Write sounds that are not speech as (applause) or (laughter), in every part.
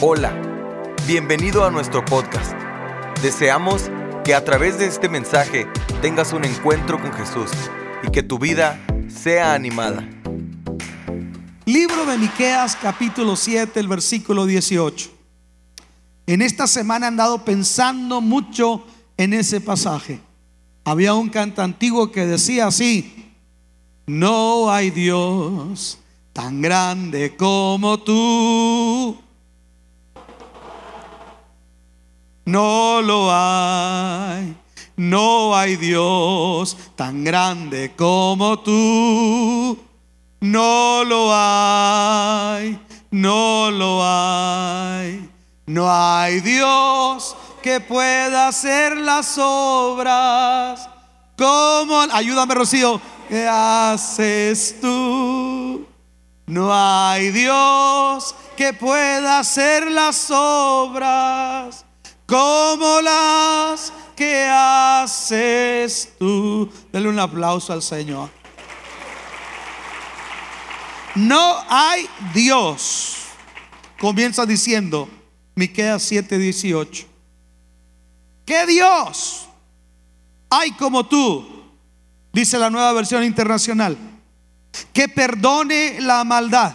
Hola, bienvenido a nuestro podcast. Deseamos que a través de este mensaje tengas un encuentro con Jesús y que tu vida sea animada. Libro de Miqueas capítulo 7, el versículo 18. En esta semana he andado pensando mucho en ese pasaje. Había un cante antiguo que decía así: No hay Dios tan grande como tú. No lo hay, no hay Dios tan grande como tú. No lo hay, no lo hay. No hay Dios que pueda hacer las obras como... Ayúdame, Rocío. ¿Qué haces tú? No hay Dios que pueda hacer las obras como las que haces tú. Dale un aplauso al Señor. No hay Dios. Comienza diciendo, Miqueas 7:18. ¿Qué Dios hay como tú? Dice la nueva versión internacional. Que perdone la maldad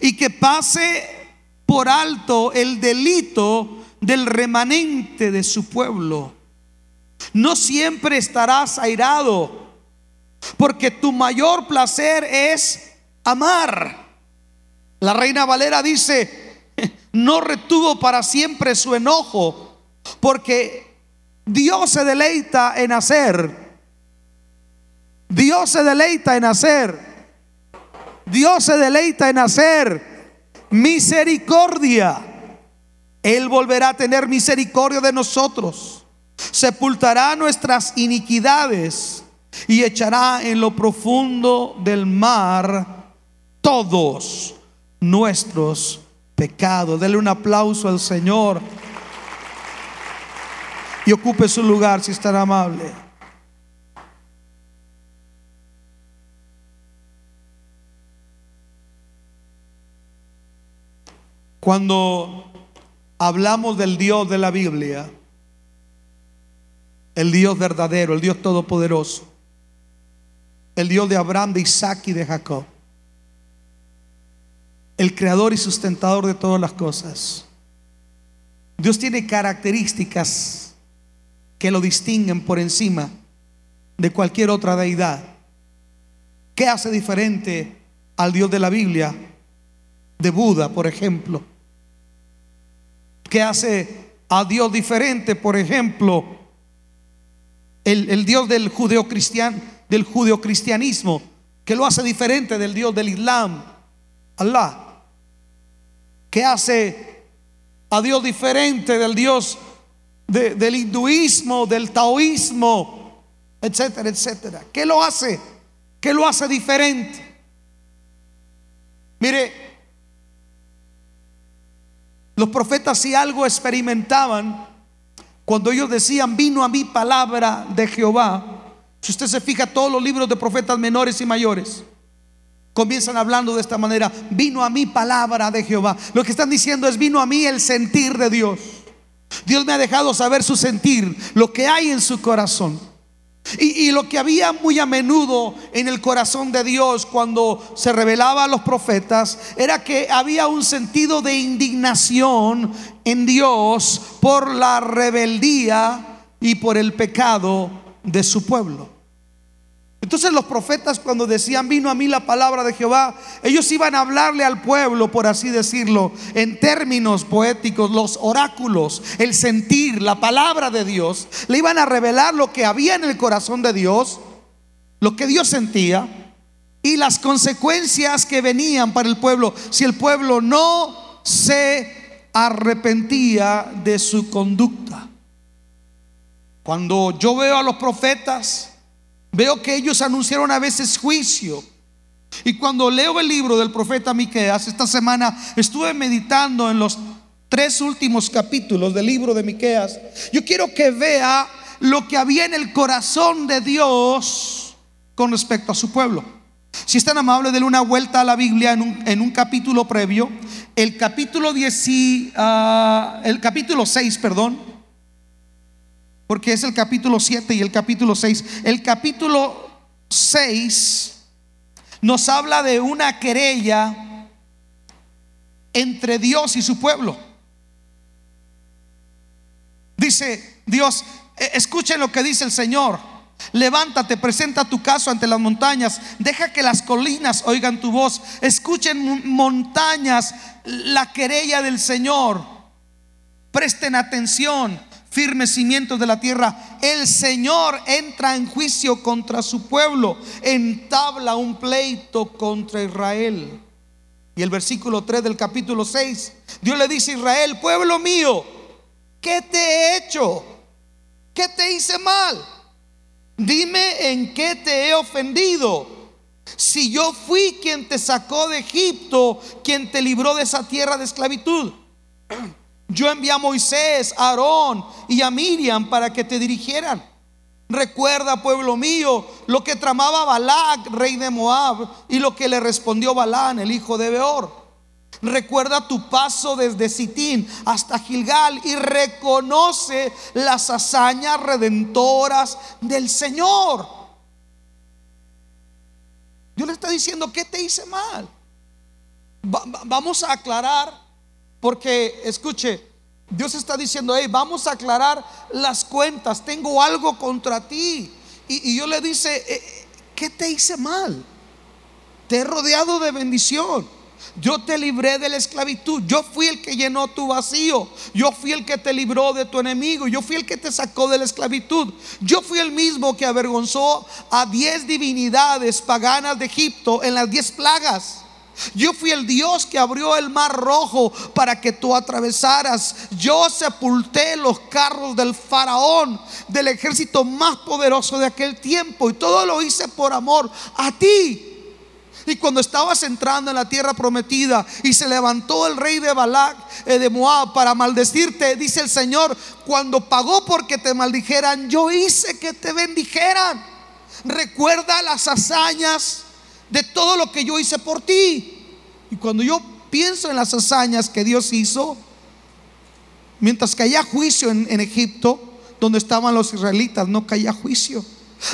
y que pase por alto el delito del remanente de su pueblo. No siempre estarás airado, porque tu mayor placer es amar. La reina Valera dice, (laughs) no retuvo para siempre su enojo, porque Dios se deleita en hacer. Dios se deleita en hacer. Dios se deleita en hacer misericordia. Él volverá a tener misericordia de nosotros, sepultará nuestras iniquidades y echará en lo profundo del mar todos nuestros pecados. Dele un aplauso al Señor y ocupe su lugar si estará amable. Cuando hablamos del Dios de la Biblia, el Dios verdadero, el Dios todopoderoso, el Dios de Abraham, de Isaac y de Jacob, el creador y sustentador de todas las cosas. Dios tiene características que lo distinguen por encima de cualquier otra deidad. ¿Qué hace diferente al Dios de la Biblia? De Buda, por ejemplo que hace a Dios diferente, por ejemplo, el, Dios del judeocristian, del judeocristianismo, que lo hace diferente del Dios del Islam, Allah, que hace a Dios diferente del Dios del hinduismo, del taoísmo, etcétera, etcétera. ¿Qué lo hace? ¿Qué lo hace diferente? Mire, los profetas si algo experimentaban, cuando ellos decían, vino a mí palabra de Jehová, si usted se fija, todos los libros de profetas menores y mayores comienzan hablando de esta manera, vino a mí palabra de Jehová. Lo que están diciendo es, vino a mí el sentir de Dios. Dios me ha dejado saber su sentir, lo que hay en su corazón. Y, lo que había muy a menudo en el corazón de Dios cuando se revelaba a los profetas era que había un sentido de indignación en Dios por la rebeldía y por el pecado de su pueblo. Entonces los profetas cuando decían vino a mí la palabra de Jehová, ellos iban a hablarle al pueblo, por así decirlo, en términos poéticos, los oráculos, el sentir, la palabra de Dios, le iban a revelar lo que había en el corazón de Dios, lo que Dios sentía y las consecuencias que venían para el pueblo si el pueblo no se arrepentía de su conducta. Cuando yo veo a los profetas, Veo que ellos anunciaron a veces juicio. Y cuando leo el libro del profeta Miqueas, esta semana estuve meditando en los tres últimos capítulos del libro de Miqueas. Yo quiero que vea lo que había en el corazón de Dios con respecto a su pueblo. Si es tan amable, denle una vuelta a la Biblia en un, en un capítulo previo, el capítulo 10, ah, el capítulo 6, perdón, porque es el capítulo 7 y el capítulo 6. El capítulo 6 nos habla de una querella entre Dios y su pueblo. Dice Dios, e, escuchen lo que dice el Señor. Levántate, presenta tu caso ante las montañas, deja que las colinas oigan tu voz, escuchen montañas la querella del Señor, presten atención, firmes cimientos de la tierra. El Señor entra en juicio contra su pueblo, entabla un pleito contra Israel. Y el versículo 3 del capítulo 6, Dios le dice a Israel, pueblo mío, ¿qué te he hecho? ¿Qué te hice mal? Dime en qué te he ofendido. Si yo fui quien te sacó de Egipto, quien te libró de esa tierra de esclavitud. Yo envié a Moisés, a Aarón y a Miriam para que te dirigieran. Recuerda, pueblo mío, lo que tramaba Balac, rey de Moab, y lo que le respondió Balán, el hijo de Beor. Recuerda tu paso desde Sitín hasta Gilgal y reconoce las hazañas redentoras del Señor. Dios le está diciendo, ¿qué te hice mal? vamos a aclarar porque, escuche, Dios está diciendo, hey, vamos a aclarar las cuentas, tengo algo contra ti. Y, yo le dice, eh, ¿qué te hice mal? Te he rodeado de bendición. Yo te libré de la esclavitud. Yo fui el que llenó tu vacío. Yo fui el que te libró de tu enemigo. Yo fui el que te sacó de la esclavitud. Yo fui el mismo que avergonzó a diez divinidades paganas de Egipto en las diez plagas. Yo fui el Dios que abrió el mar rojo para que tú atravesaras. Yo sepulté los carros del faraón, del ejército más poderoso de aquel tiempo. Y todo lo hice por amor a ti. Y cuando estabas entrando en la tierra prometida y se levantó el rey de Balac, eh, de Moab, para maldecirte, dice el Señor, cuando pagó porque te maldijeran, yo hice que te bendijeran. Recuerda las hazañas de todo lo que yo hice por ti. Y cuando yo pienso en las hazañas que Dios hizo, mientras caía juicio en, Egipto, donde estaban los israelitas, no caía juicio.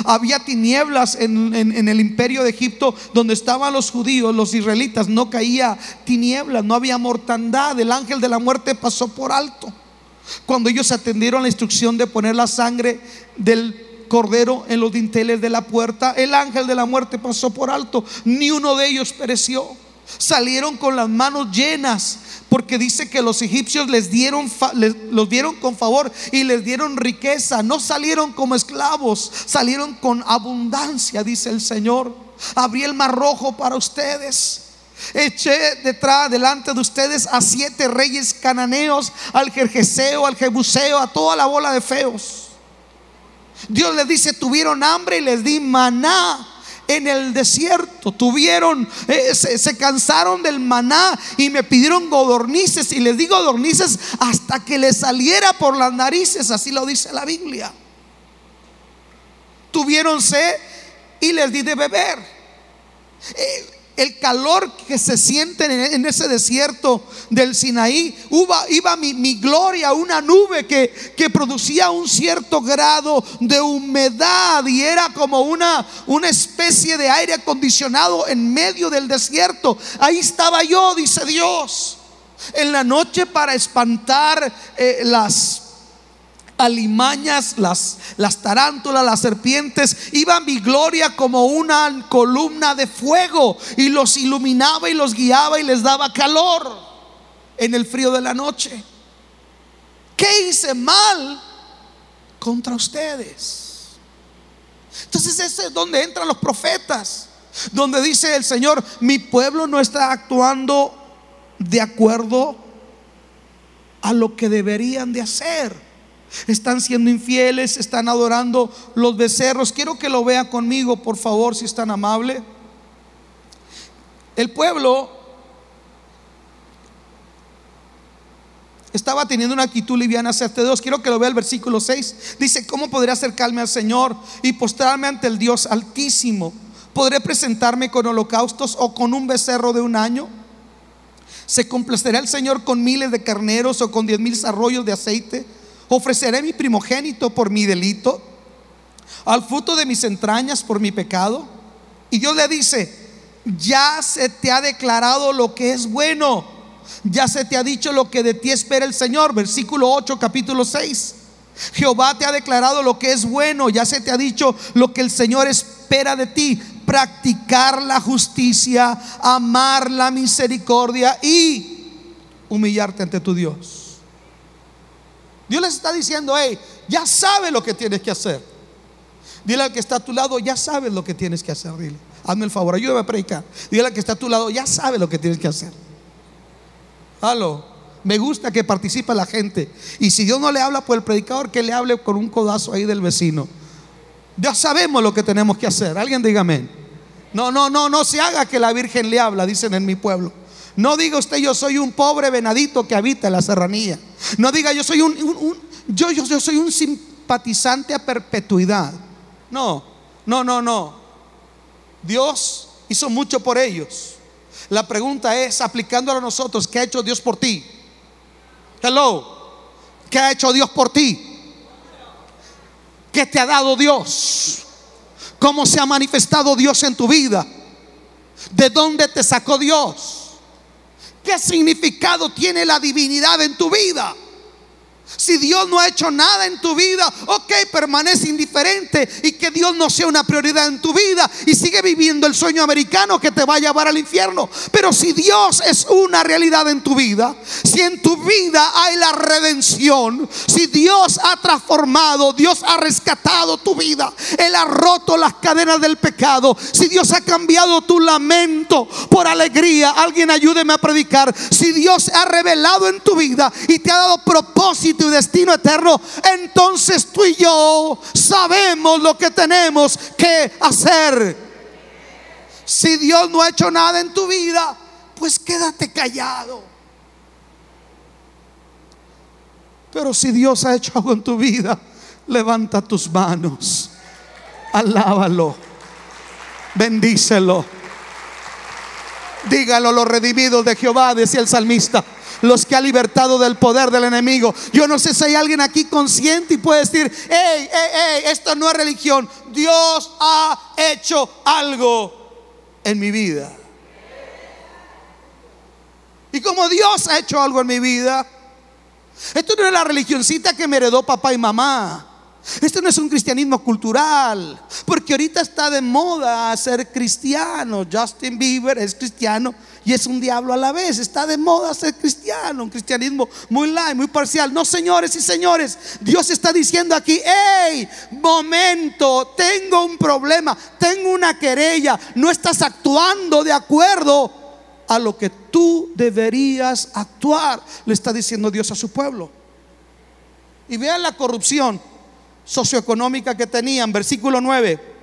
Había tinieblas en, en, el imperio de Egipto donde estaban los judíos, los israelitas, no caía tinieblas, no había mortandad, el ángel de la muerte pasó por alto. Cuando ellos atendieron la instrucción de poner la sangre del cordero en los dinteles de la puerta, el ángel de la muerte pasó por alto, ni uno de ellos pereció. Salieron con las manos llenas, porque dice que los egipcios les dieron los dieron con favor y les dieron riqueza, no salieron como esclavos, salieron con abundancia, dice el Señor. Abrí el mar rojo para ustedes. Eché detrás, delante de ustedes a siete reyes cananeos, al Jerjeseo, al Jebuseo, a toda la bola de feos. Dios les dice, tuvieron hambre y les di maná en el desierto. Tuvieron, eh, se, cansaron del maná y me pidieron godornices. Y les di godornices hasta que les saliera por las narices. Así lo dice la Biblia. Tuvieron sed y les di de beber. Eh, el calor que se siente en ese desierto del Sinaí, iba, mi, gloria, una nube que, que, producía un cierto grado de humedad y era como una, una especie de aire acondicionado en medio del desierto. Ahí estaba yo, dice Dios, en la noche para espantar eh, las alimañas, las, las tarántulas, las serpientes, iba mi gloria como una columna de fuego y los iluminaba y los guiaba y les daba calor en el frío de la noche. ¿Qué hice mal contra ustedes? Entonces ese es donde entran los profetas, donde dice el Señor, mi pueblo no está actuando de acuerdo a lo que deberían de hacer están siendo infieles, están adorando los becerros. Quiero que lo vea conmigo, por favor, si es tan amable. El pueblo estaba teniendo una actitud liviana hacia Dios. Quiero que lo vea el versículo 6. Dice, ¿cómo podré acercarme al Señor y postrarme ante el Dios altísimo? ¿Podré presentarme con holocaustos o con un becerro de un año? ¿Se complacerá el Señor con miles de carneros o con diez mil arroyos de aceite? ¿Ofreceré mi primogénito por mi delito? ¿Al fruto de mis entrañas por mi pecado? Y Dios le dice, ya se te ha declarado lo que es bueno. Ya se te ha dicho lo que de ti espera el Señor. Versículo 8, capítulo 6. Jehová te ha declarado lo que es bueno. Ya se te ha dicho lo que el Señor espera de ti. Practicar la justicia, amar la misericordia y humillarte ante tu Dios. Dios les está diciendo, hey, ya sabes lo que tienes que hacer. Dile al que está a tu lado, ya sabes lo que tienes que hacer. Dile, hazme el favor, ayúdame a predicar. Dile al que está a tu lado, ya sabes lo que tienes que hacer. Halo. Me gusta que participe la gente. Y si Dios no le habla por el predicador, que le hable con un codazo ahí del vecino. Ya sabemos lo que tenemos que hacer. Alguien diga amén. No, no, no, no se haga que la Virgen le habla, dicen en mi pueblo. No diga usted yo soy un pobre venadito que habita en la serranía. No diga yo soy un, yo, yo, yo soy un simpatizante a perpetuidad. No, no, no, no. Dios hizo mucho por ellos. La pregunta es, aplicándolo a nosotros, ¿qué ha hecho Dios por ti? Hello. ¿Qué ha hecho Dios por ti? ¿Qué te ha dado Dios? ¿Cómo se ha manifestado Dios en tu vida? ¿De dónde te sacó Dios? ¿Qué significado tiene la divinidad en tu vida? Si Dios no ha hecho nada en tu vida, ok, permanece indiferente y que Dios no sea una prioridad en tu vida y sigue viviendo el sueño americano que te va a llevar al infierno. Pero si Dios es una realidad en tu vida, si en tu vida hay la redención, si Dios ha transformado, Dios ha rescatado tu vida, Él ha roto las cadenas del pecado, si Dios ha cambiado tu lamento por alegría, alguien ayúdeme a predicar, si Dios ha revelado en tu vida y te ha dado propósito destino eterno, entonces tú y yo sabemos lo que tenemos que hacer. Si Dios no ha hecho nada en tu vida, pues quédate callado. Pero si Dios ha hecho algo en tu vida, levanta tus manos, alábalo, bendícelo. Dígalo los redimidos de Jehová, decía el salmista los que ha libertado del poder del enemigo. Yo no sé si hay alguien aquí consciente y puede decir, hey, hey, hey, esto no es religión. Dios ha hecho algo en mi vida. Y como Dios ha hecho algo en mi vida, esto no es la religioncita que me heredó papá y mamá. Esto no es un cristianismo cultural, porque ahorita está de moda ser cristiano. Justin Bieber es cristiano y es un diablo a la vez. Está de moda ser cristiano, un cristianismo muy light, muy parcial. No, señores y señores, Dios está diciendo aquí, hey, momento, tengo un problema, tengo una querella, no estás actuando de acuerdo a lo que tú deberías actuar, le está diciendo Dios a su pueblo. Y vean la corrupción socioeconómica que tenían, versículo 9.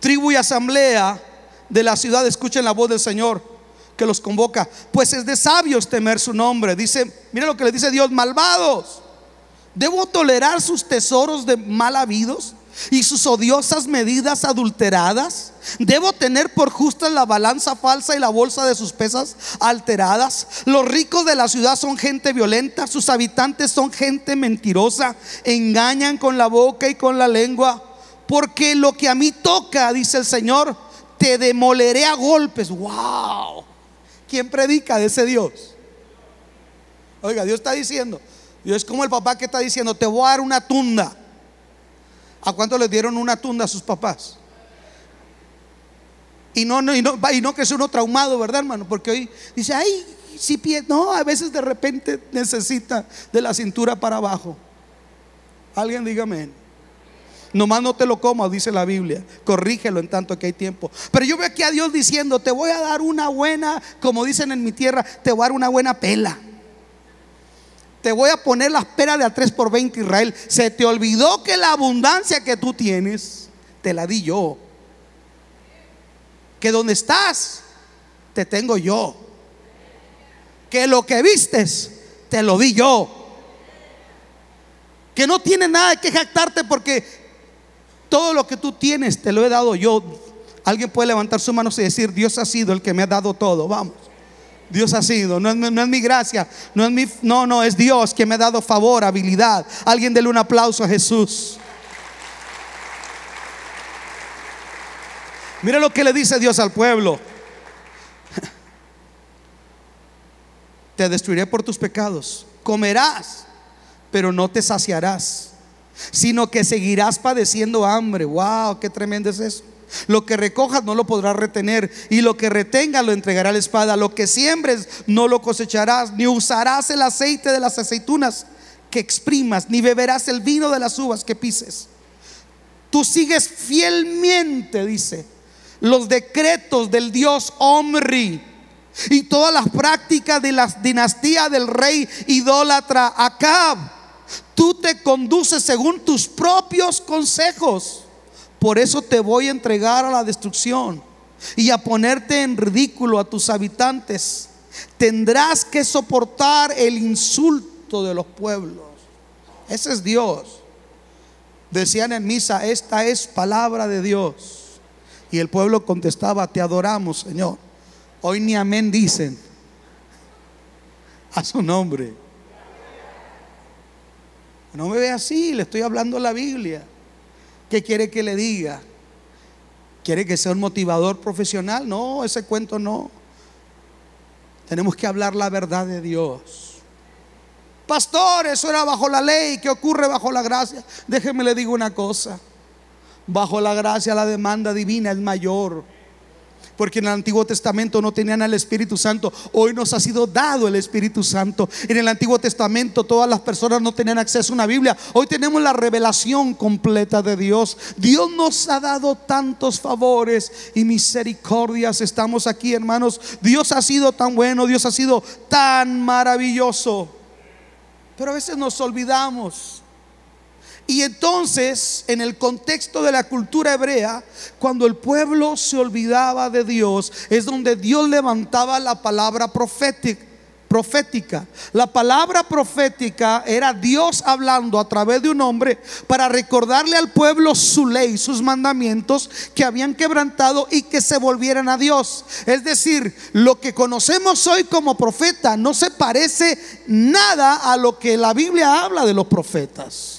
Tribu y asamblea de la ciudad escuchen la voz del Señor que los convoca. Pues es de sabios temer su nombre. Dice, mira lo que le dice Dios, malvados. ¿Debo tolerar sus tesoros de mal habidos y sus odiosas medidas adulteradas? ¿Debo tener por justa la balanza falsa y la bolsa de sus pesas alteradas? Los ricos de la ciudad son gente violenta, sus habitantes son gente mentirosa, engañan con la boca y con la lengua. Porque lo que a mí toca, dice el Señor, te demoleré a golpes. ¡Wow! ¿Quién predica de ese Dios? Oiga, Dios está diciendo, Dios es como el papá que está diciendo, te voy a dar una tunda. ¿A cuánto le dieron una tunda a sus papás? Y no, no, y no, y no que es uno traumado, ¿verdad, hermano? Porque hoy dice, ay, si pie, no, a veces de repente necesita de la cintura para abajo. Alguien dígame. Nomás no te lo comas, dice la Biblia. Corrígelo en tanto que hay tiempo. Pero yo veo aquí a Dios diciendo, te voy a dar una buena, como dicen en mi tierra, te voy a dar una buena pela. Te voy a poner las peras de a 3 por 20 Israel. Se te olvidó que la abundancia que tú tienes, te la di yo. Que donde estás, te tengo yo. Que lo que vistes, te lo di yo. Que no tiene nada que jactarte porque todo lo que tú tienes te lo he dado yo. Alguien puede levantar su mano y decir, Dios ha sido el que me ha dado todo. Vamos. Dios ha sido, no es, no es mi gracia, no es mi, no, no, es Dios que me ha dado favor, habilidad. Alguien dele un aplauso a Jesús. Mira lo que le dice Dios al pueblo. (laughs) Te destruiré por tus pecados. Comerás, pero no te saciarás, sino que seguirás padeciendo hambre. Wow, qué tremendo es eso. Lo que recojas no lo podrás retener y lo que retengas lo entregará la espada. Lo que siembres no lo cosecharás, ni usarás el aceite de las aceitunas que exprimas, ni beberás el vino de las uvas que pises. Tú sigues fielmente, dice, los decretos del Dios Omri y todas las prácticas de la dinastía del rey idólatra Acab. Tú te conduces según tus propios consejos. Por eso te voy a entregar a la destrucción y a ponerte en ridículo a tus habitantes. Tendrás que soportar el insulto de los pueblos. Ese es Dios. Decían en misa, esta es palabra de Dios. Y el pueblo contestaba, te adoramos, Señor. Hoy ni amén dicen a su nombre. No me ve así, le estoy hablando la Biblia. ¿Qué quiere que le diga? ¿Quiere que sea un motivador profesional? No, ese cuento no. Tenemos que hablar la verdad de Dios. Pastor, eso era bajo la ley. ¿Qué ocurre bajo la gracia? Déjeme le digo una cosa. Bajo la gracia la demanda divina es mayor porque en el Antiguo Testamento no tenían al Espíritu Santo. Hoy nos ha sido dado el Espíritu Santo. En el Antiguo Testamento todas las personas no tenían acceso a una Biblia. Hoy tenemos la revelación completa de Dios. Dios nos ha dado tantos favores y misericordias. Estamos aquí, hermanos. Dios ha sido tan bueno, Dios ha sido tan maravilloso. Pero a veces nos olvidamos y entonces, en el contexto de la cultura hebrea, cuando el pueblo se olvidaba de Dios, es donde Dios levantaba la palabra profética. La palabra profética era Dios hablando a través de un hombre para recordarle al pueblo su ley, sus mandamientos que habían quebrantado y que se volvieran a Dios. Es decir, lo que conocemos hoy como profeta no se parece nada a lo que la Biblia habla de los profetas.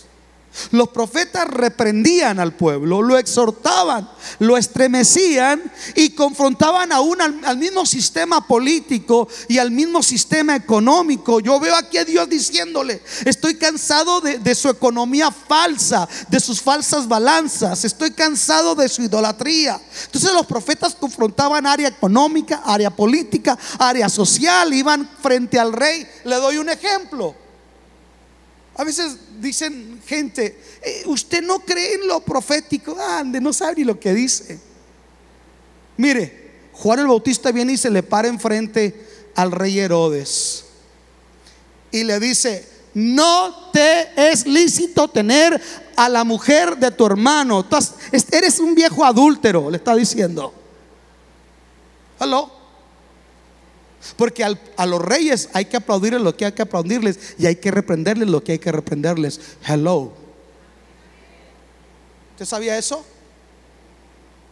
Los profetas reprendían al pueblo, lo exhortaban, lo estremecían y confrontaban aún al, mismo sistema político y al mismo sistema económico. Yo veo aquí a Dios diciéndole, estoy cansado de, de su economía falsa, de sus falsas balanzas, estoy cansado de su idolatría. Entonces los profetas confrontaban área económica, área política, área social, iban frente al rey. Le doy un ejemplo. A veces dicen gente, eh, usted no cree en lo profético, ande, no sabe ni lo que dice. Mire, Juan el Bautista viene y se le para enfrente al rey Herodes y le dice, no te es lícito tener a la mujer de tu hermano. eres un viejo adúltero, le está diciendo. ¿Aló? Porque a los reyes hay que aplaudirles lo que hay que aplaudirles y hay que reprenderles lo que hay que reprenderles. Hello. ¿Usted sabía eso?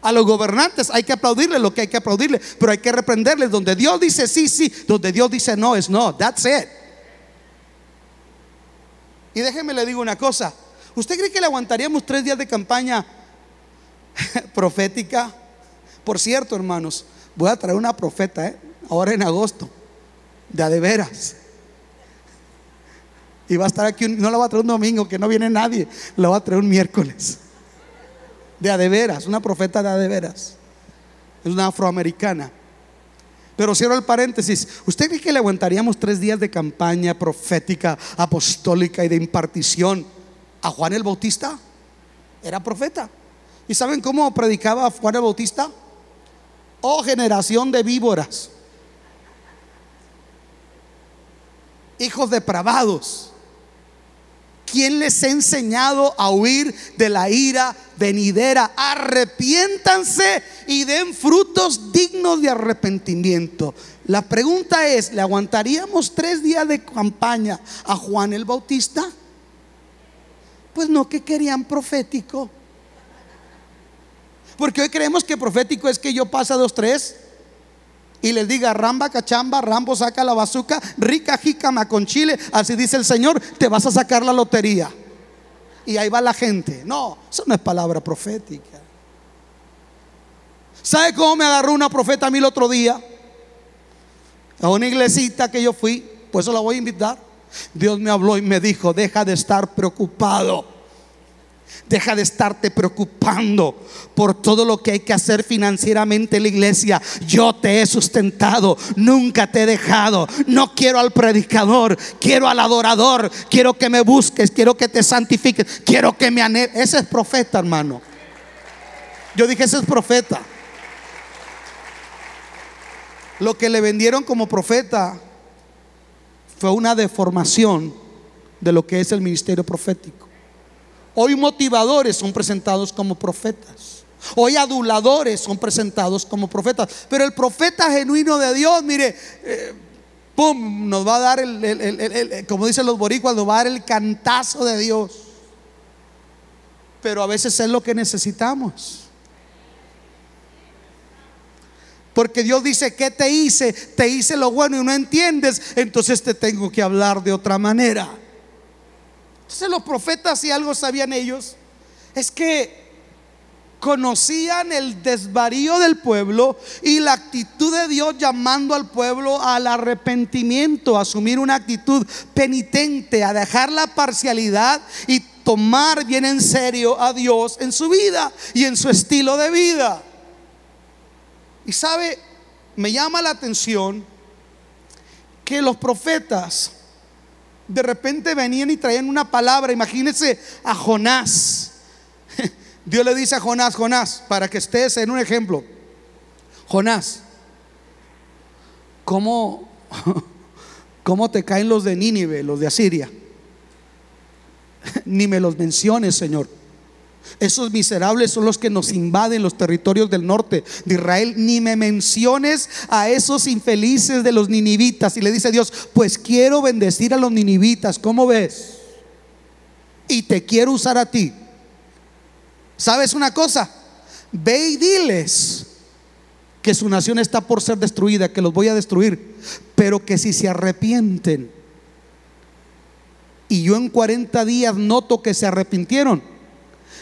A los gobernantes hay que aplaudirles lo que hay que aplaudirles, pero hay que reprenderles donde Dios dice sí, sí, donde Dios dice no, es no. That's it. Y déjeme le digo una cosa. ¿Usted cree que le aguantaríamos tres días de campaña (laughs) profética? Por cierto, hermanos, voy a traer una profeta, ¿eh? Ahora en agosto, de a de veras. Y va a estar aquí, no la va a traer un domingo, que no viene nadie, la va a traer un miércoles. De a de veras, una profeta de a de veras. Es una afroamericana. Pero cierro el paréntesis. ¿Usted cree que le aguantaríamos tres días de campaña profética, apostólica y de impartición a Juan el Bautista? Era profeta. ¿Y saben cómo predicaba Juan el Bautista? Oh generación de víboras. Hijos depravados. ¿Quién les ha enseñado a huir de la ira venidera? Arrepiéntanse y den frutos dignos de arrepentimiento. La pregunta es, ¿le aguantaríamos tres días de campaña a Juan el Bautista? Pues no que querían profético. Porque hoy creemos que profético es que yo pasa dos, tres y les diga, ramba cachamba, rambo saca la bazuca, rica jícama con chile, así dice el Señor, te vas a sacar la lotería. Y ahí va la gente. No, eso no es palabra profética. ¿Sabe cómo me agarró una profeta a mí el otro día? A una iglesita que yo fui, pues eso la voy a invitar. Dios me habló y me dijo, deja de estar preocupado Deja de estarte preocupando por todo lo que hay que hacer financieramente en la iglesia. Yo te he sustentado, nunca te he dejado. No quiero al predicador, quiero al adorador. Quiero que me busques, quiero que te santifiques, quiero que me anheles. Ese es profeta, hermano. Yo dije, ese es profeta. Lo que le vendieron como profeta fue una deformación de lo que es el ministerio profético. Hoy motivadores son presentados como profetas. Hoy aduladores son presentados como profetas. Pero el profeta genuino de Dios, mire, eh, ¡pum! Nos va a dar el, como dicen los boricuas, nos va a dar el cantazo de Dios. Pero a veces es lo que necesitamos. Porque Dios dice, ¿qué te hice? Te hice lo bueno y no entiendes, entonces te tengo que hablar de otra manera. Entonces los profetas, si algo sabían ellos, es que conocían el desvarío del pueblo y la actitud de Dios llamando al pueblo al arrepentimiento, a asumir una actitud penitente, a dejar la parcialidad y tomar bien en serio a Dios en su vida y en su estilo de vida. Y sabe, me llama la atención que los profetas de repente venían y traían una palabra. Imagínense a Jonás. (laughs) Dios le dice a Jonás, Jonás, para que estés en un ejemplo. Jonás, ¿cómo, (laughs) cómo te caen los de Nínive, los de Asiria? (laughs) Ni me los menciones, Señor. Esos miserables son los que nos invaden los territorios del norte de Israel. Ni me menciones a esos infelices de los ninivitas. Y le dice Dios, pues quiero bendecir a los ninivitas. ¿Cómo ves? Y te quiero usar a ti. ¿Sabes una cosa? Ve y diles que su nación está por ser destruida, que los voy a destruir, pero que si se arrepienten y yo en 40 días noto que se arrepintieron,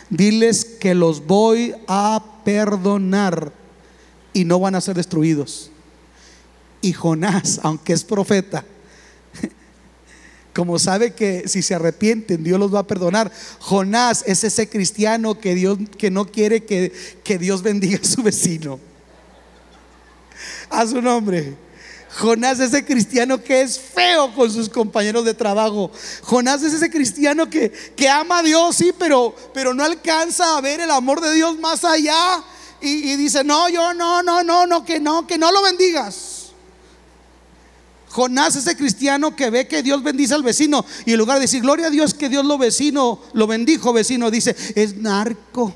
diles que los voy a perdonar y no van a ser destruidos. Y Jonás, aunque es profeta, (laughs) como sabe que si se arrepienten Dios los va a perdonar. Jonás es ese cristiano que Dios que no quiere que, que Dios bendiga a su vecino. A su nombre. Jonás es ese cristiano que es feo con sus compañeros de trabajo. Jonás es ese cristiano que, que ama a Dios, sí, pero, pero no alcanza a ver el amor de Dios más allá. Y, dice, no, yo no, no, no, no, que no, que no lo bendigas. Jonás es ese cristiano que ve que Dios bendice al vecino y en lugar de decir, gloria a Dios que Dios lo vecino, lo bendijo vecino, dice, es narco.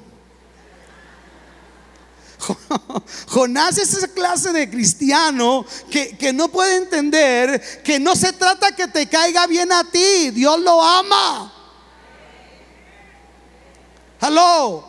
(laughs) Jonás es esa clase de cristiano que, que, no puede entender que no se trata que te caiga bien a ti, Dios lo ama. Hello.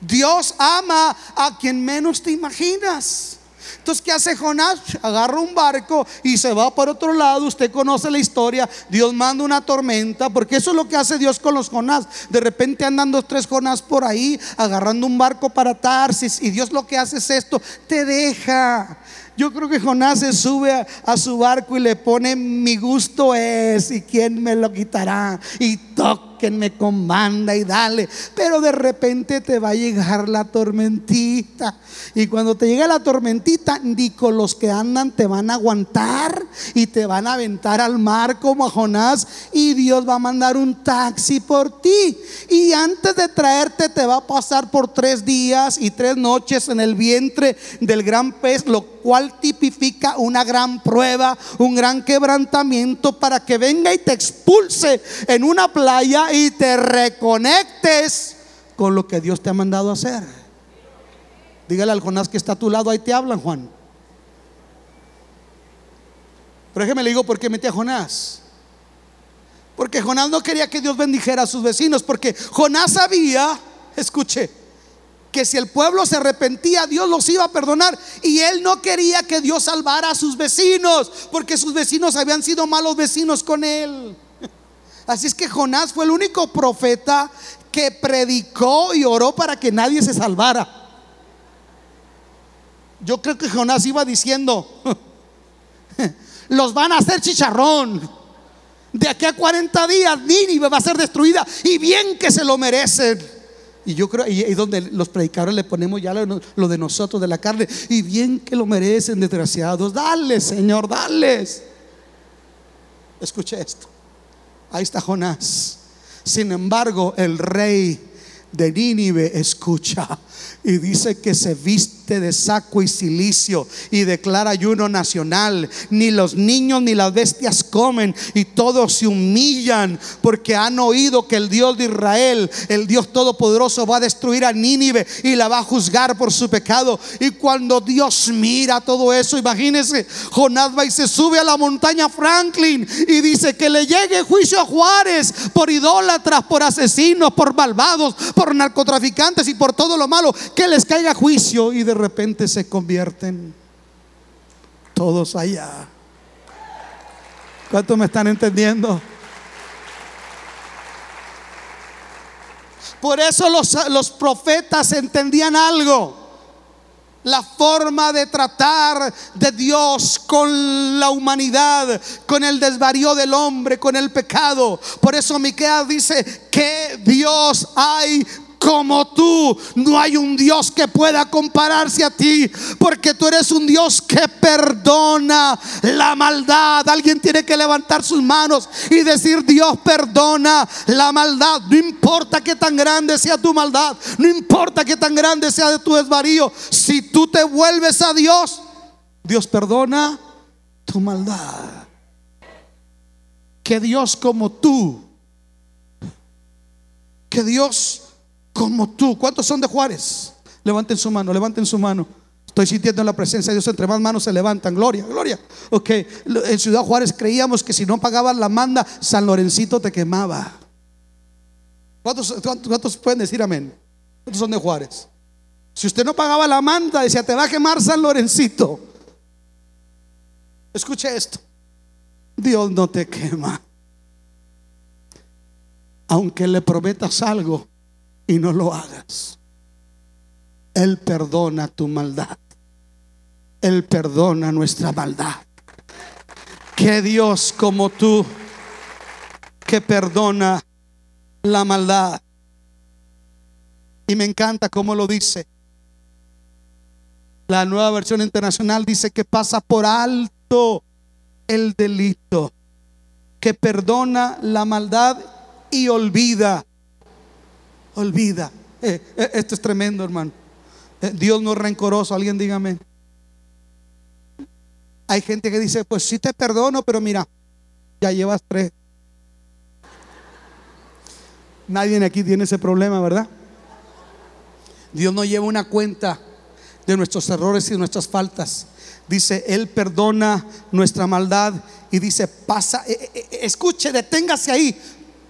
Dios ama a quien menos te imaginas. Entonces, ¿qué hace Jonás? Agarra un barco y se va por otro lado. Usted conoce la historia. Dios manda una tormenta, porque eso es lo que hace Dios con los Jonás. De repente andan dos, tres Jonás por ahí, agarrando un barco para Tarsis. Y Dios lo que hace es esto: te deja. Yo creo que Jonás se sube a, su barco y le pone mi gusto es y quién me lo quitará. Y tóquenme con banda y dale. Pero de repente te va a llegar la tormentita. Y cuando te llega la tormentita, ni con los que andan te van a aguantar y te van a aventar al mar como a Jonás. Y Dios va a mandar un taxi por ti. Y antes de traerte te va a pasar por tres días y tres noches en el vientre del gran pez, lo cual tipifica una gran prueba, un gran quebrantamiento para que venga y te expulse en una playa y te reconectes con lo que Dios te ha mandado hacer. Dígale al Jonás que está a tu lado, ahí te hablan, Juan. Pero déjeme le digo por qué metí a Jonás. Porque Jonás no quería que Dios bendijera a sus vecinos, porque Jonás sabía, escuche, que si el pueblo se arrepentía, Dios los iba a perdonar. Y él no quería que Dios salvara a sus vecinos, porque sus vecinos habían sido malos vecinos con él. (laughs) Así es que Jonás fue el único profeta que predicó y oró para que nadie se salvara. Yo creo que Jonás iba diciendo, (laughs) los van a hacer chicharrón. De aquí a 40 días Nínive va a ser destruida y bien que se lo merecen. Y yo creo, y es donde los predicadores le ponemos ya lo, lo, de nosotros, de la carne, y bien que lo merecen, desgraciados. Dale, Señor, dales. Escuche esto. Ahí está Jonás. Sin embargo, el rey de Nínive escucha y dice que se viste de saco y silicio y declara ayuno nacional. Ni los niños ni las bestias comen y todos se humillan porque han oído que el Dios de Israel, el Dios todopoderoso, va a destruir a Nínive y la va a juzgar por su pecado. Y cuando Dios mira todo eso, imagínense, Jonás va y se sube a la montaña Franklin y dice que le llegue juicio a Juárez por idólatras, por asesinos, por malvados, por narcotraficantes y por todo lo malo que les caiga juicio y de repente se convierten todos allá. ¿Cuántos me están entendiendo? Por eso los, los profetas entendían algo la forma de tratar de Dios con la humanidad, con el desvarío del hombre, con el pecado. Por eso Miqueas dice que Dios hay como tú. No hay un Dios que pueda compararse a ti, porque tú eres un Dios que perdona la maldad. Alguien tiene que levantar sus manos y decir, Dios perdona la maldad. No importa que tan grande sea tu maldad, no importa que tan grande sea de tu desvarío. Si tú te vuelves a Dios, Dios perdona tu maldad. Que Dios como tú, que Dios como tú. ¿Cuántos son de Juárez? Levanten su mano, levanten su mano. Estoy sintiendo la presencia de Dios. Entre más manos se levantan. Gloria, gloria. Ok, en Ciudad Juárez creíamos que si no pagabas la manda, San Lorencito te quemaba. ¿Cuántos, cuántos, pueden decir amén? ¿Cuántos son de Juárez? Si usted no pagaba la manda, decía, te va a quemar San Lorencito. Escuche esto. Dios no te quema. Aunque le prometas algo, y no lo hagas. Él perdona tu maldad. Él perdona nuestra maldad. Que Dios como tú, que perdona la maldad. Y me encanta cómo lo dice. La nueva versión internacional dice que pasa por alto el delito, que perdona la maldad y olvida olvida. Eh, eh, esto es tremendo, hermano. Eh, Dios no es rencoroso, alguien dígame. Hay gente que dice, pues sí te perdono, pero mira, ya llevas tres. Nadie aquí tiene ese problema, ¿verdad? Dios no lleva una cuenta de nuestros errores y nuestras faltas. Dice, Él perdona nuestra maldad y dice, pasa, escuche, deténgase ahí,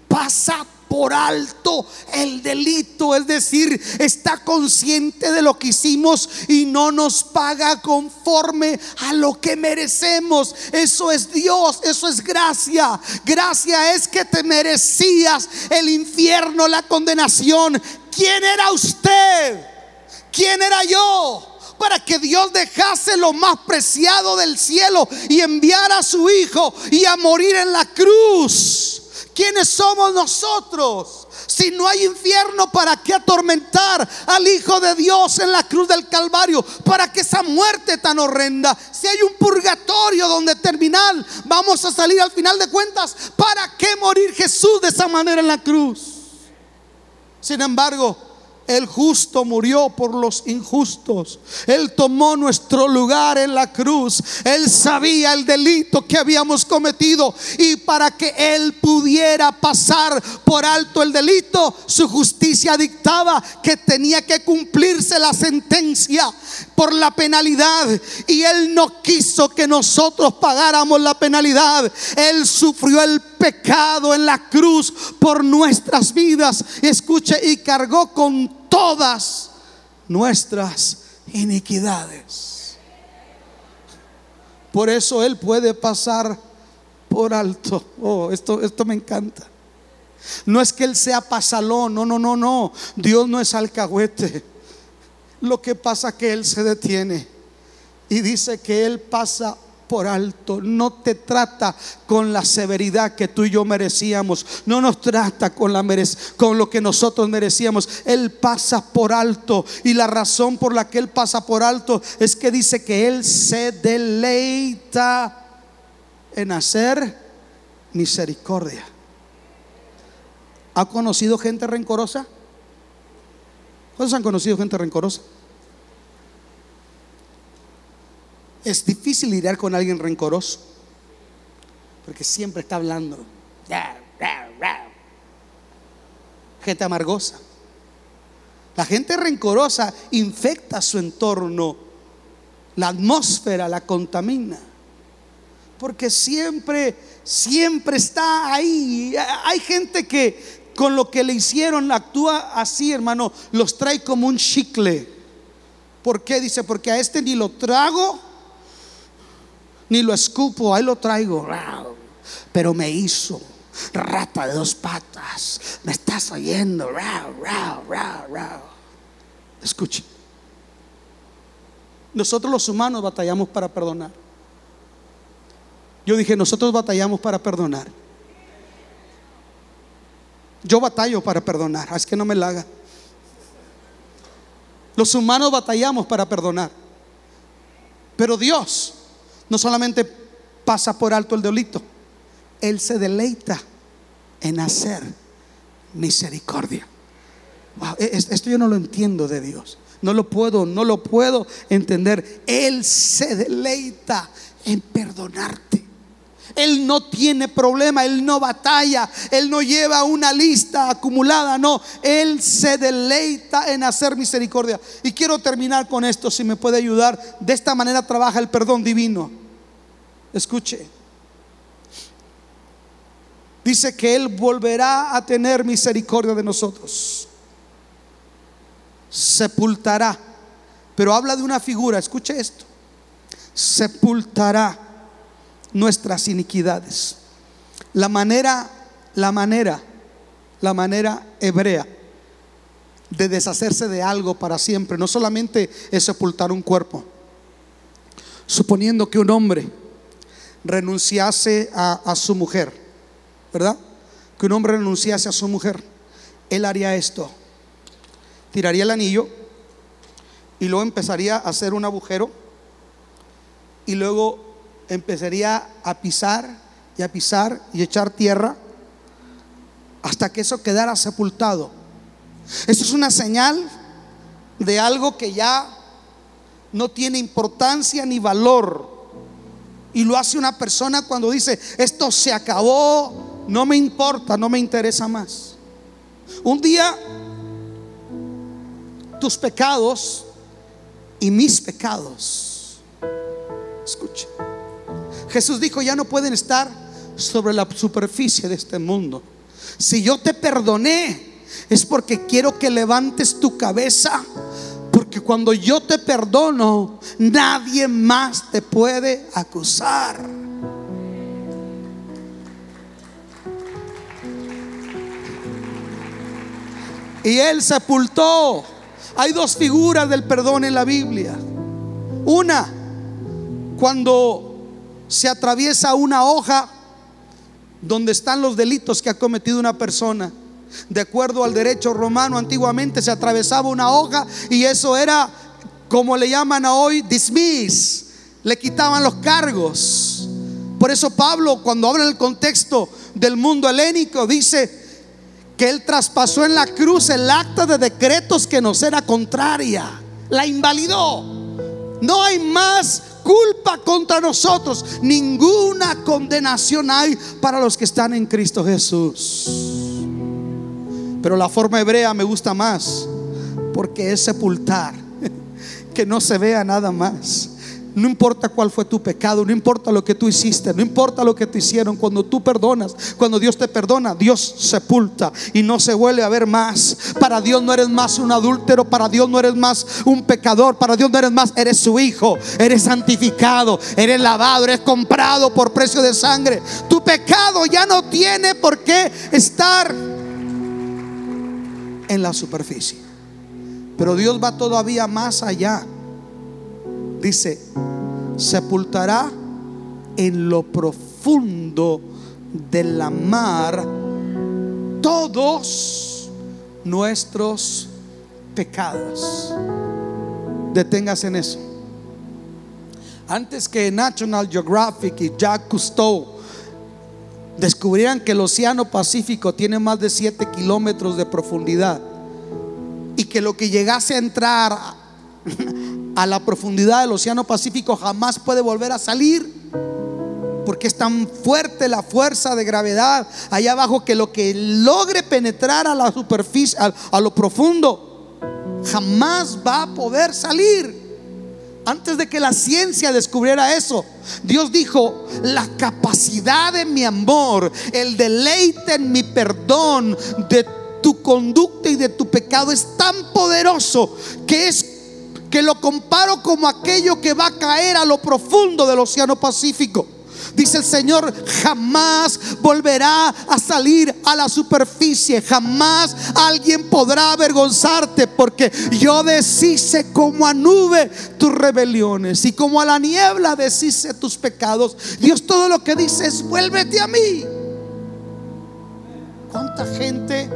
pasa por alto el delito, es decir, está consciente de lo que hicimos y no nos paga conforme a lo que merecemos. Eso es Dios, eso es gracia. Gracia es que te merecías el infierno, la condenación. ¿Quién era usted? ¿Quién era yo? para que Dios dejase lo más preciado del cielo y enviara a su Hijo y a morir en la cruz. ¿Quiénes somos nosotros? Si no hay infierno, ¿para qué atormentar al Hijo de Dios en la cruz del Calvario? ¿Para qué esa muerte tan horrenda? Si hay un purgatorio donde terminar, vamos a salir al final de cuentas. ¿Para qué morir Jesús de esa manera en la cruz? Sin embargo, el justo murió por los injustos. Él tomó nuestro lugar en la cruz. Él sabía el delito que habíamos cometido. Y para que Él pudiera pasar por alto el delito, su justicia dictaba que tenía que cumplirse la sentencia por la penalidad. Y Él no quiso que nosotros pagáramos la penalidad. Él sufrió el pecado en la cruz por nuestras vidas. Escuche, y cargó con todas nuestras iniquidades. Por eso Él puede pasar por alto. Oh, esto, esto me encanta. No es que Él sea pasalón, no, no, no, no. Dios no es alcahuete. Lo que pasa es que Él se detiene y dice que Él pasa por alto, no te trata con la severidad que tú y yo merecíamos, no nos trata con, la con lo que nosotros merecíamos, Él pasa por alto y la razón por la que Él pasa por alto es que dice que Él se deleita en hacer misericordia. ¿Ha conocido gente rencorosa? ¿Cuántos han conocido gente rencorosa? Es difícil lidiar con alguien rencoroso, porque siempre está hablando. Gente amargosa. La gente rencorosa infecta su entorno, la atmósfera la contamina, porque siempre, siempre está ahí. Hay gente que con lo que le hicieron actúa así, hermano, los trae como un chicle. ¿Por qué? Dice, porque a este ni lo trago ni lo escupo, ahí lo traigo. Pero me hizo rata de dos patas. Me estás oyendo. Escuche. Nosotros los humanos batallamos para perdonar. Yo dije, nosotros batallamos para perdonar. Yo batallo para perdonar. Ah, es que no me la haga. Los humanos batallamos para perdonar. Pero Dios no solamente pasa por alto el delito, Él se deleita en hacer misericordia. E-, esto yo no lo entiendo de Dios. No lo puedo, no lo puedo entender. Él se deleita en perdonarte. Él no tiene problema, Él no batalla, Él no lleva una lista acumulada, no, Él se deleita en hacer misericordia. Y quiero terminar con esto, si me puede ayudar. De esta manera trabaja el perdón divino. Escuche. Dice que Él volverá a tener misericordia de nosotros. Sepultará. Pero habla de una figura, escuche esto. Sepultará nuestras iniquidades. La manera, la manera, la manera hebrea de deshacerse de algo para siempre, no solamente es sepultar un cuerpo. Suponiendo que un hombre renunciase a, su mujer, ¿verdad? Que un hombre renunciase a su mujer, él haría esto. Tiraría el anillo y luego empezaría a hacer un agujero y luego empezaría a pisar y a pisar y echar tierra hasta que eso quedara sepultado. Eso es una señal de algo que ya no tiene importancia ni valor. Y lo hace una persona cuando dice, esto se acabó, no me importa, no me interesa más. Un día tus pecados y mis pecados, escuche, Jesús dijo, ya no pueden estar sobre la superficie de este mundo. Si yo te perdoné, es porque quiero que levantes tu cabeza. Porque cuando yo te perdono, nadie más te puede acusar. Y él sepultó. Hay dos figuras del perdón en la Biblia. Una, cuando se atraviesa una hoja donde están los delitos que ha cometido una persona. De acuerdo al derecho romano, antiguamente se atravesaba una hoja y eso era, como le llaman a hoy, dismiss. Le quitaban los cargos. Por eso Pablo, cuando habla en el contexto del mundo helénico, dice que él traspasó en la cruz el acta de decretos que nos era contraria. La invalidó. No hay más culpa contra nosotros. Ninguna condenación hay para los que están en Cristo Jesús. Pero la forma hebrea me gusta más porque es sepultar, (laughs) que no se vea nada más. No importa cuál fue tu pecado, no importa lo que tú hiciste, no importa lo que te hicieron, cuando tú perdonas, cuando Dios te perdona, Dios sepulta y no se vuelve a ver más. Para Dios no eres más un adúltero, para Dios no eres más un pecador, para Dios no eres más, eres su hijo, eres santificado, eres lavado, eres comprado por precio de sangre. Tu pecado ya no tiene por qué estar en la superficie. Pero Dios va todavía más allá dice, sepultará en lo profundo de la mar todos nuestros pecados. Deténgase en eso. Antes que National Geographic y Jacques Cousteau descubrieran que el Océano Pacífico tiene más de 7 kilómetros de profundidad y que lo que llegase a entrar a la profundidad del Océano Pacífico jamás puede volver a salir. Porque es tan fuerte la fuerza de gravedad allá abajo que lo que logre penetrar a la superficie, a, lo profundo, jamás va a poder salir. Antes de que la ciencia descubriera eso, Dios dijo, la capacidad de mi amor, el deleite en mi perdón de tu conducta y de tu pecado es tan poderoso que es que lo comparo como aquello que va a caer a lo profundo del Océano Pacífico. Dice el Señor, jamás volverá a salir a la superficie, jamás alguien podrá avergonzarte, porque yo deshice como a nube tus rebeliones y como a la niebla deshice tus pecados. Dios todo lo que dice es, vuélvete a mí. ¿Cuánta gente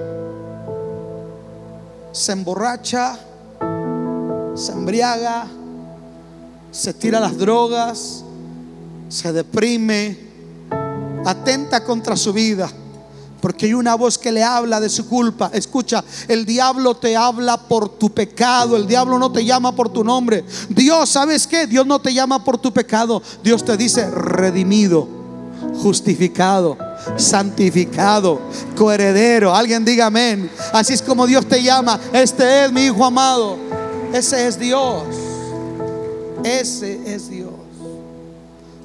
se emborracha? Se embriaga, se tira las drogas, se deprime, atenta contra su vida. Porque hay una voz que le habla de su culpa. Escucha, el diablo te habla por tu pecado. El diablo no te llama por tu nombre. Dios, ¿sabes qué? Dios no te llama por tu pecado. Dios te dice redimido, justificado, santificado, coheredero. Alguien diga amén. Así es como Dios te llama. Este es mi hijo amado. Ese es Dios. Ese es Dios.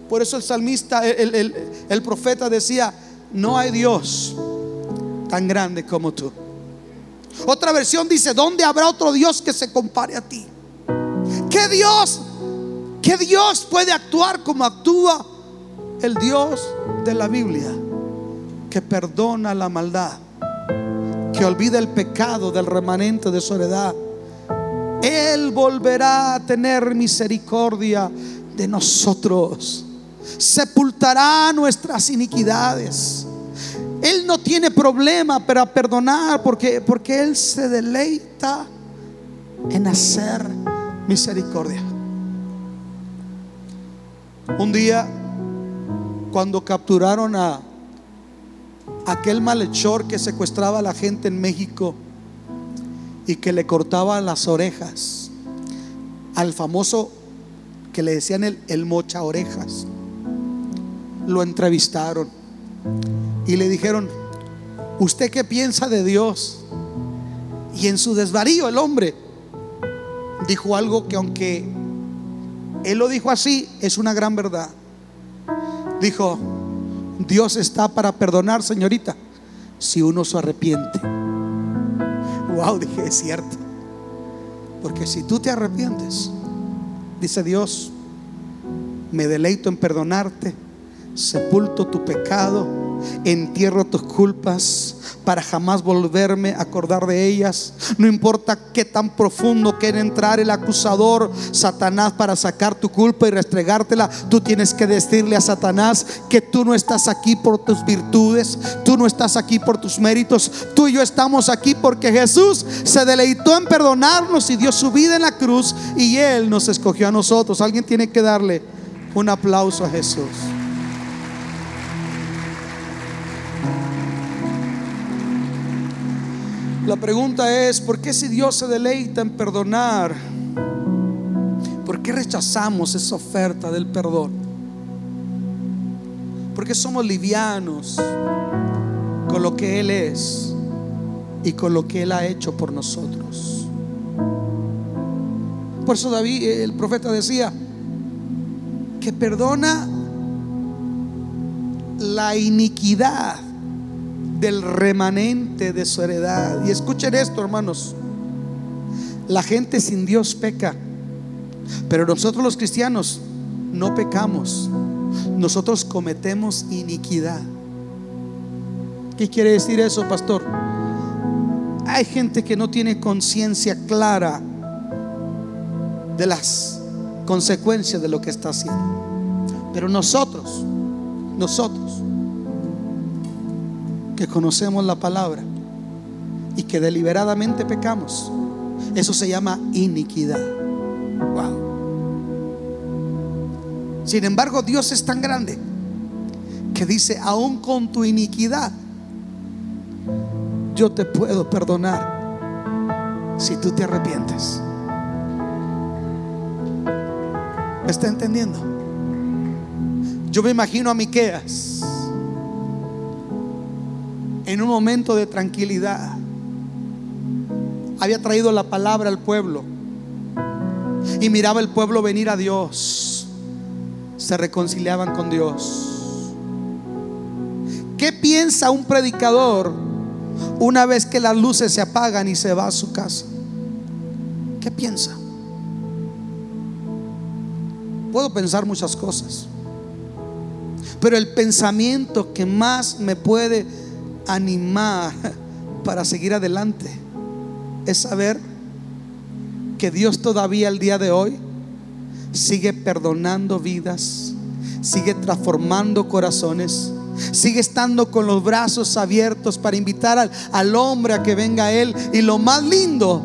Por eso el salmista, el, profeta decía, no hay Dios tan grande como tú. Otra versión dice, ¿dónde habrá otro Dios que se compare a ti? ¿Qué Dios? ¿Qué Dios puede actuar como actúa el Dios de la Biblia? Que perdona la maldad, que olvida el pecado del remanente de soledad él volverá a tener misericordia de nosotros. Sepultará nuestras iniquidades. Él no tiene problema para perdonar porque, porque Él se deleita en hacer misericordia. Un día, cuando capturaron a aquel malhechor que secuestraba a la gente en México, y que le cortaban las orejas al famoso que le decían el, el mocha orejas. Lo entrevistaron y le dijeron, ¿usted qué piensa de Dios? Y en su desvarío el hombre dijo algo que aunque él lo dijo así, es una gran verdad. Dijo, Dios está para perdonar, señorita, si uno se arrepiente wow, dije, es cierto. Porque si tú te arrepientes, dice Dios, me deleito en perdonarte, sepulto tu pecado entierro tus culpas para jamás volverme a acordar de ellas. No importa qué tan profundo quiere entrar el acusador, Satanás, para sacar tu culpa y restregártela, tú tienes que decirle a Satanás que tú no estás aquí por tus virtudes, tú no estás aquí por tus méritos, tú y yo estamos aquí porque Jesús se deleitó en perdonarnos y dio su vida en la cruz y Él nos escogió a nosotros. Alguien tiene que darle un aplauso a Jesús. La pregunta es, ¿por qué si Dios se deleita en perdonar, por qué rechazamos esa oferta del perdón? ¿Por qué somos livianos con lo que Él es y con lo que Él ha hecho por nosotros? Por eso David, el profeta decía, que perdona la iniquidad del remanente de su heredad. Y escuchen esto, hermanos. La gente sin Dios peca, pero nosotros los cristianos no pecamos. Nosotros cometemos iniquidad. ¿Qué quiere decir eso, pastor? Hay gente que no tiene conciencia clara de las consecuencias de lo que está haciendo. Pero nosotros, nosotros, que conocemos la palabra y que deliberadamente pecamos, eso se llama iniquidad. Wow. Sin embargo, Dios es tan grande que dice, aún con tu iniquidad, yo te puedo perdonar si tú te arrepientes. ¿Me está entendiendo? Yo me imagino a Miqueas en un momento de tranquilidad. Había traído la palabra al pueblo y miraba el pueblo venir a Dios. Se reconciliaban con Dios. ¿Qué piensa un predicador una vez que las luces se apagan y se va a su casa? ¿Qué piensa? Puedo pensar muchas cosas. Pero el pensamiento que más me puede animar para seguir adelante es saber que Dios todavía el día de hoy sigue perdonando vidas, sigue transformando corazones, sigue estando con los brazos abiertos para invitar al, al, hombre a que venga a Él. Y lo más lindo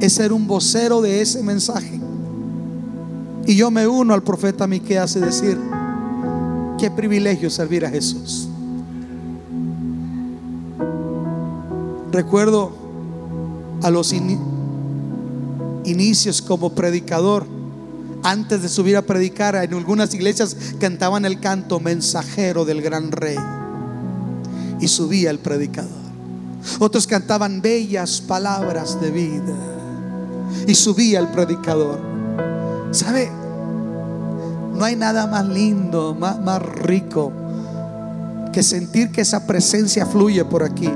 es ser un vocero de ese mensaje. Y yo me uno al profeta Miqueas y decir, qué privilegio servir a Jesús. Recuerdo a los inicios como predicador. Antes de subir a predicar, en algunas iglesias cantaban el canto mensajero del gran rey. Y subía el predicador. Otros cantaban bellas palabras de vida. Y subía el predicador. ¿Sabe? No hay nada más lindo, más, más rico que sentir que esa presencia fluye por aquí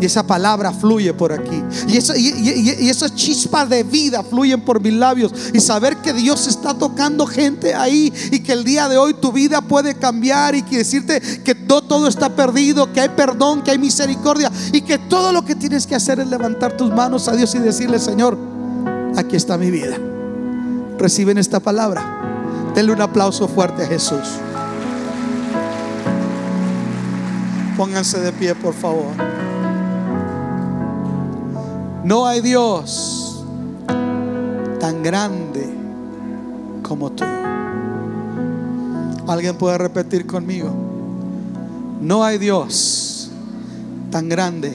y esa palabra fluye por aquí y, eso, y, y, esas chispas de vida fluyen por mis labios y saber que Dios está tocando gente ahí y que el día de hoy tu vida puede cambiar y que decirte que no todo está perdido, que hay perdón, que hay misericordia y que todo lo que tienes que hacer es levantar tus manos a Dios y decirle, Señor, aquí está mi vida. Reciben esta palabra. Denle un aplauso fuerte a Jesús. Pónganse de pie, por favor. No hay Dios tan grande como tú. ¿Alguien puede repetir conmigo? No hay Dios tan grande